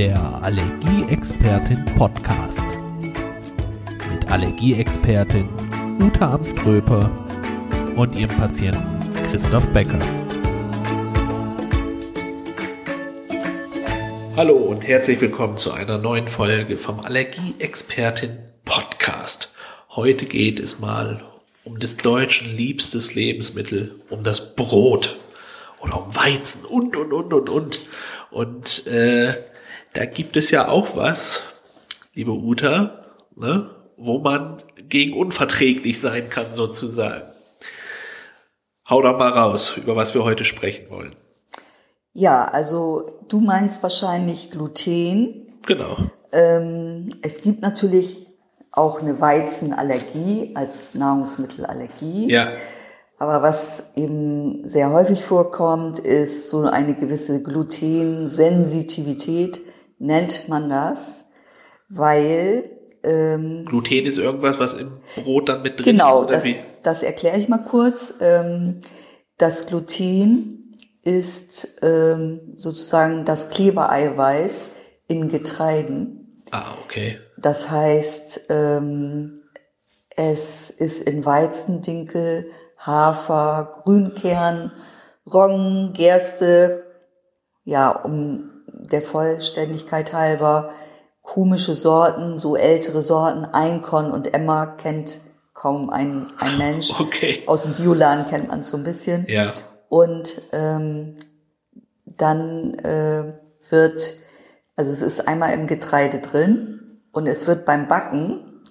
Der Allergieexpertin Podcast. Mit Allergieexpertin Uta Amströper und ihrem Patienten Christoph Becker. Hallo und herzlich willkommen zu einer neuen Folge vom Allergieexpertin Podcast. Heute geht es mal um des Deutschen liebstes Lebensmittel, um das Brot oder um Weizen und, und, und, und, und. Und äh, da gibt es ja auch was, liebe Uta, ne, wo man gegen unverträglich sein kann sozusagen. Hau doch mal raus, über was wir heute sprechen wollen. Ja, also du meinst wahrscheinlich Gluten. Genau. Ähm, es gibt natürlich auch eine Weizenallergie als Nahrungsmittelallergie. Ja. Aber was eben sehr häufig vorkommt, ist so eine gewisse Glutensensitivität, nennt man das, weil ähm, Gluten ist irgendwas, was im Brot dann mit drin genau, ist, oder das, wie? das erkläre ich mal kurz. Ähm, das Gluten ist ähm, sozusagen das Klebereiweiß in Getreiden. Ah, okay. Das heißt, ähm, es ist in Weizendinkel, Hafer, Grünkern, Roggen, Gerste, ja, um der Vollständigkeit halber, komische Sorten, so ältere Sorten, Einkorn und Emma kennt kaum ein, ein Mensch. Okay. Aus dem Bioladen kennt man es so ein bisschen. Ja. Und ähm, dann äh, wird, also es ist einmal im Getreide drin und es wird beim Backen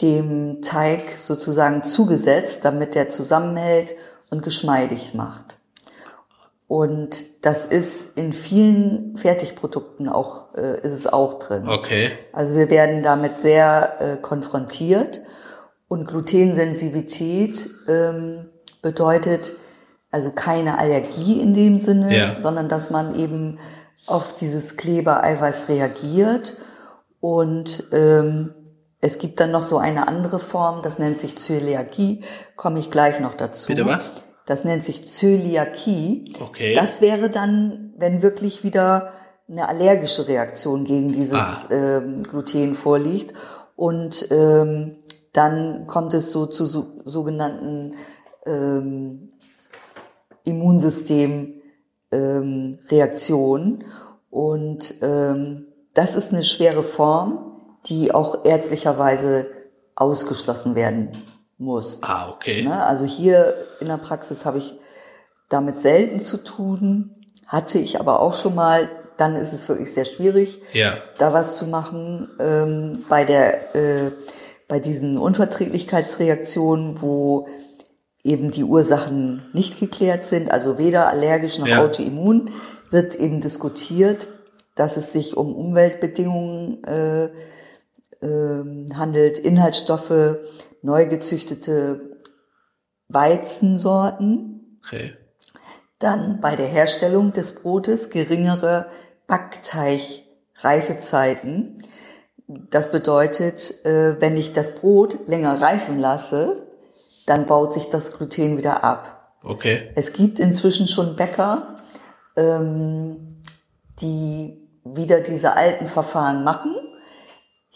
dem Teig sozusagen zugesetzt, damit der zusammenhält und geschmeidig macht. Und das ist in vielen Fertigprodukten auch, äh, ist es auch drin. Okay. Also wir werden damit sehr äh, konfrontiert und Glutensensitivität ähm, bedeutet also keine Allergie in dem Sinne, Ja. sondern dass man eben auf dieses Klebereiweiß reagiert und ähm, es gibt dann noch so eine andere Form, das nennt sich Zöliakie, komme ich gleich noch dazu. Bitte was? Das nennt sich Zöliakie. Okay. Das wäre dann, wenn wirklich wieder eine allergische Reaktion gegen dieses Ah. ähm, Gluten vorliegt. Und ähm, dann kommt es so zu so, sogenannten ähm, Immunsystem ähm. Und ähm, das ist eine schwere Form, die auch ärztlicherweise ausgeschlossen werden muss. Ah, okay. Ne? Also hier in der Praxis habe ich damit selten zu tun, hatte ich aber auch schon mal. Dann ist es wirklich sehr schwierig, Ja. da was zu machen ähm, bei der äh, bei diesen Unverträglichkeitsreaktionen, wo eben die Ursachen nicht geklärt sind, also weder allergisch noch Ja. autoimmun, wird eben diskutiert, dass es sich um Umweltbedingungen äh, ähm, handelt, Inhaltsstoffe, neu gezüchtete Weizensorten, Okay. dann bei der Herstellung des Brotes geringere Backteigreifezeiten. Das bedeutet, äh, wenn ich das Brot länger reifen lasse, dann baut sich das Gluten wieder ab. Okay. Es gibt inzwischen schon Bäcker, ähm, die wieder diese alten Verfahren machen.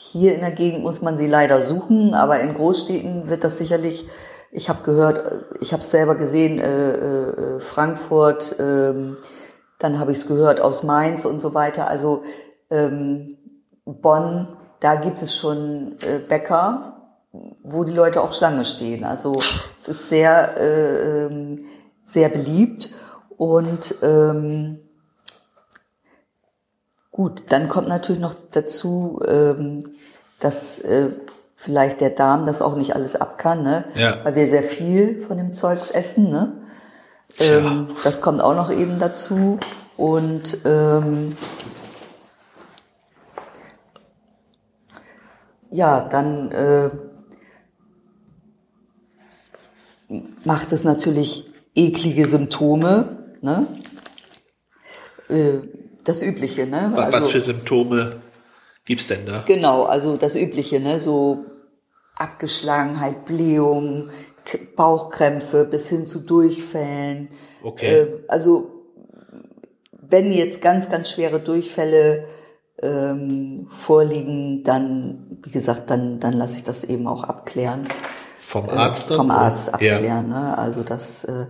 Hier in der Gegend muss man sie leider suchen, aber in Großstädten wird das sicherlich, ich habe gehört, äh, ich habe es selber gesehen, äh, äh, Frankfurt, ähm, dann habe ich es gehört aus Mainz und so weiter. Also ähm, Bonn, da gibt es schon äh, Bäcker, wo die Leute auch Schlange stehen. Also es ist sehr, äh, ähm, sehr beliebt und ähm, gut, dann kommt natürlich noch dazu, ähm, dass äh, vielleicht der Darm das auch nicht alles ab kann, ne? Ja. weil wir sehr viel von dem Zeugs essen. Ne? Ähm, das kommt auch noch eben dazu und ähm, ja, dann äh, macht es natürlich eklige Symptome, ne? Äh, das Übliche, ne? Wa- Was Also- für Symptome gibt's denn da? Genau, also das Übliche, ne? So Abgeschlagenheit, Blähung, Bauchkrämpfe bis hin zu Durchfällen. Okay. Äh, also wenn jetzt ganz, ganz schwere Durchfälle ähm, vorliegen, dann, wie gesagt, dann, dann lasse ich das eben auch abklären. Vom Arzt? Äh, vom Arzt Ja. abklären. Ne? Also das, äh,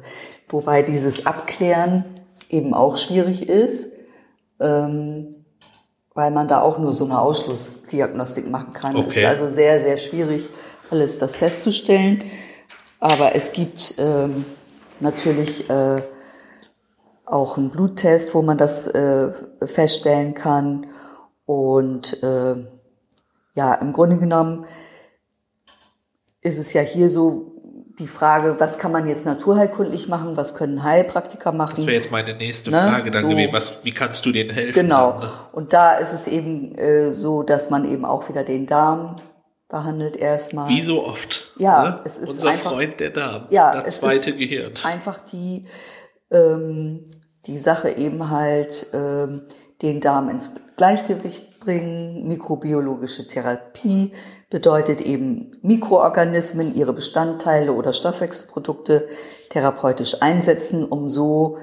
wobei dieses Abklären eben auch schwierig ist, weil man da auch nur so eine Ausschlussdiagnostik machen kann. Es Okay. ist also sehr, sehr schwierig, alles das festzustellen. Aber es gibt ähm, natürlich äh, auch einen Bluttest, wo man das äh, feststellen kann. Und äh, ja, im Grunde genommen ist es ja hier so die Frage, was kann man jetzt naturheilkundlich machen, was können Heilpraktiker machen? Das wäre jetzt meine nächste Ne, Frage dann so. gewesen. Was, wie kannst du denen helfen? Genau. Dann, ne? Und da ist es eben äh, so, dass man eben auch wieder den Darm behandelt erstmal. Wie so oft. Ja, ne? es ist Unser einfach- Freund der Darm. Ja, das es zweite ist Gehirn. einfach die, ähm, die Sache eben halt, ähm, den Darm ins Gleichgewicht bringen. Mikrobiologische Therapie bedeutet eben Mikroorganismen, ihre Bestandteile oder Stoffwechselprodukte therapeutisch einsetzen, um so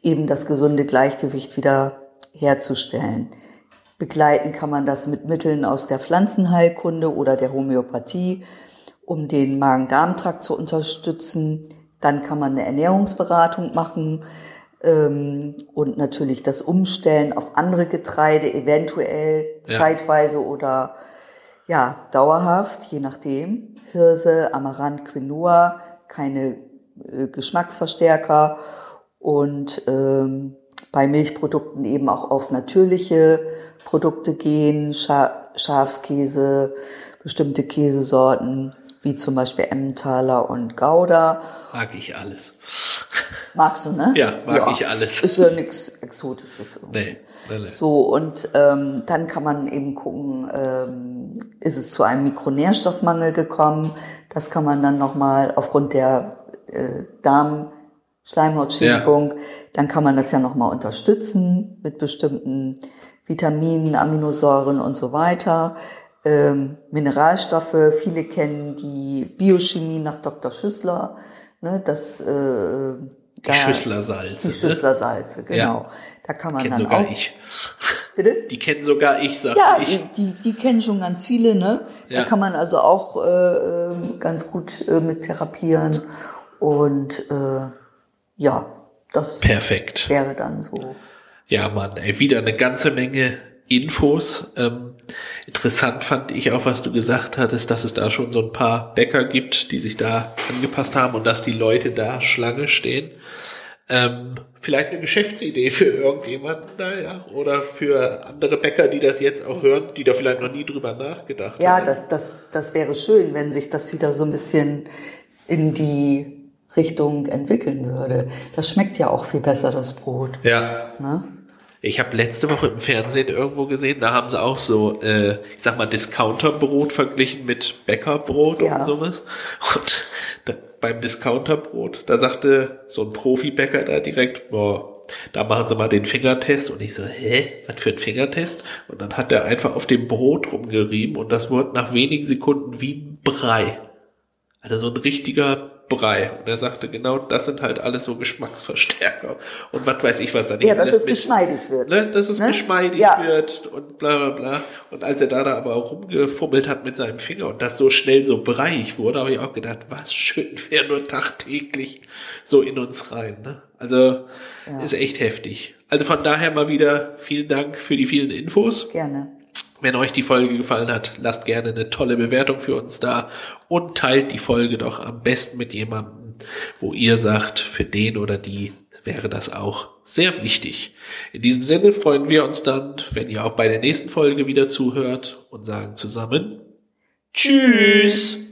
eben das gesunde Gleichgewicht wieder herzustellen. Begleiten kann man das mit Mitteln aus der Pflanzenheilkunde oder der Homöopathie, um den Magen-Darm-Trakt zu unterstützen. Dann kann man eine Ernährungsberatung machen ähm, und natürlich das Umstellen auf andere Getreide, eventuell Ja. zeitweise oder ja, dauerhaft, je nachdem. Hirse, Amaranth, Quinoa, keine äh, Geschmacksverstärker und ähm, bei Milchprodukten eben auch auf natürliche Produkte gehen, Scha Schafskäse, bestimmte Käsesorten, wie zum Beispiel Emmentaler und Gouda. Mag ich alles. Magst du, ne? Ja, mag ich alles. Ist ja nichts Exotisches. irgendwie. Nee, nee. So, und ähm, dann kann man eben gucken, ähm, ist es zu einem Mikronährstoffmangel gekommen? Das kann man dann nochmal aufgrund der äh, Darmschleimhautschädigung, dann kann man das ja nochmal unterstützen mit bestimmten Vitaminen, Aminosäuren und so weiter. Ähm, Mineralstoffe, viele kennen die Biochemie nach Dr. Schüssler. Ne, das, äh, Die Schüsslersalze. Die ne? Schüsslersalze, genau. Ja. Da kann man dann sogar auch. ich. Bitte? Die kennen sogar ich, sag Ja, ich. die, die, die kennen schon ganz viele, ne? Ja. Da kann man also auch äh, ähm, ganz gut äh, mit therapieren. Und äh, ja, das Perfekt. wäre dann so. Ja, Mann, ey, wieder eine ganze Menge Infos. Ähm, interessant fand ich auch, was du gesagt hattest, dass es da schon so ein paar Bäcker gibt, die sich da angepasst haben und dass die Leute da Schlange stehen. Ähm, vielleicht eine Geschäftsidee für irgendjemanden da, ja? Oder für andere Bäcker, die das jetzt auch hören, die da vielleicht noch nie drüber nachgedacht Ja, haben. das, das, das wäre schön, wenn sich das wieder so ein bisschen in die Richtung entwickeln würde. Das schmeckt ja auch viel besser, das Brot. Ja. Ne? Ich habe letzte Woche im Fernsehen irgendwo gesehen, da haben sie auch so, äh, ich sag mal, Discounterbrot verglichen mit Bäckerbrot Ja. und sowas. Und da, beim Discounterbrot, da sagte so ein Profibäcker da direkt, boah, da machen sie mal den Fingertest. Und ich so, hä, was für ein Fingertest? Und dann hat er einfach auf dem Brot rumgerieben und das wurde nach wenigen Sekunden wie ein Brei. Also so ein richtiger Brei. Und er sagte, genau, das sind halt alles so Geschmacksverstärker. Und was weiß ich, was da nicht Ja, dass es mit- geschmeidig wird. ne, dass es Ne? geschmeidig Ja. wird und bla bla bla. Und als er da, da aber auch rumgefummelt hat mit seinem Finger und das so schnell so breiig wurde, habe ich auch gedacht, was schütten wir nur tagtäglich so in uns rein. Ne? Also ist echt heftig. Also von daher mal wieder vielen Dank für die vielen Infos. Gerne. Wenn euch die Folge gefallen hat, lasst gerne eine tolle Bewertung für uns da und teilt die Folge doch am besten mit jemandem, wo ihr sagt, für den oder die wäre das auch sehr wichtig. In diesem Sinne freuen wir uns dann, wenn ihr auch bei der nächsten Folge wieder zuhört und sagen zusammen Tschüss.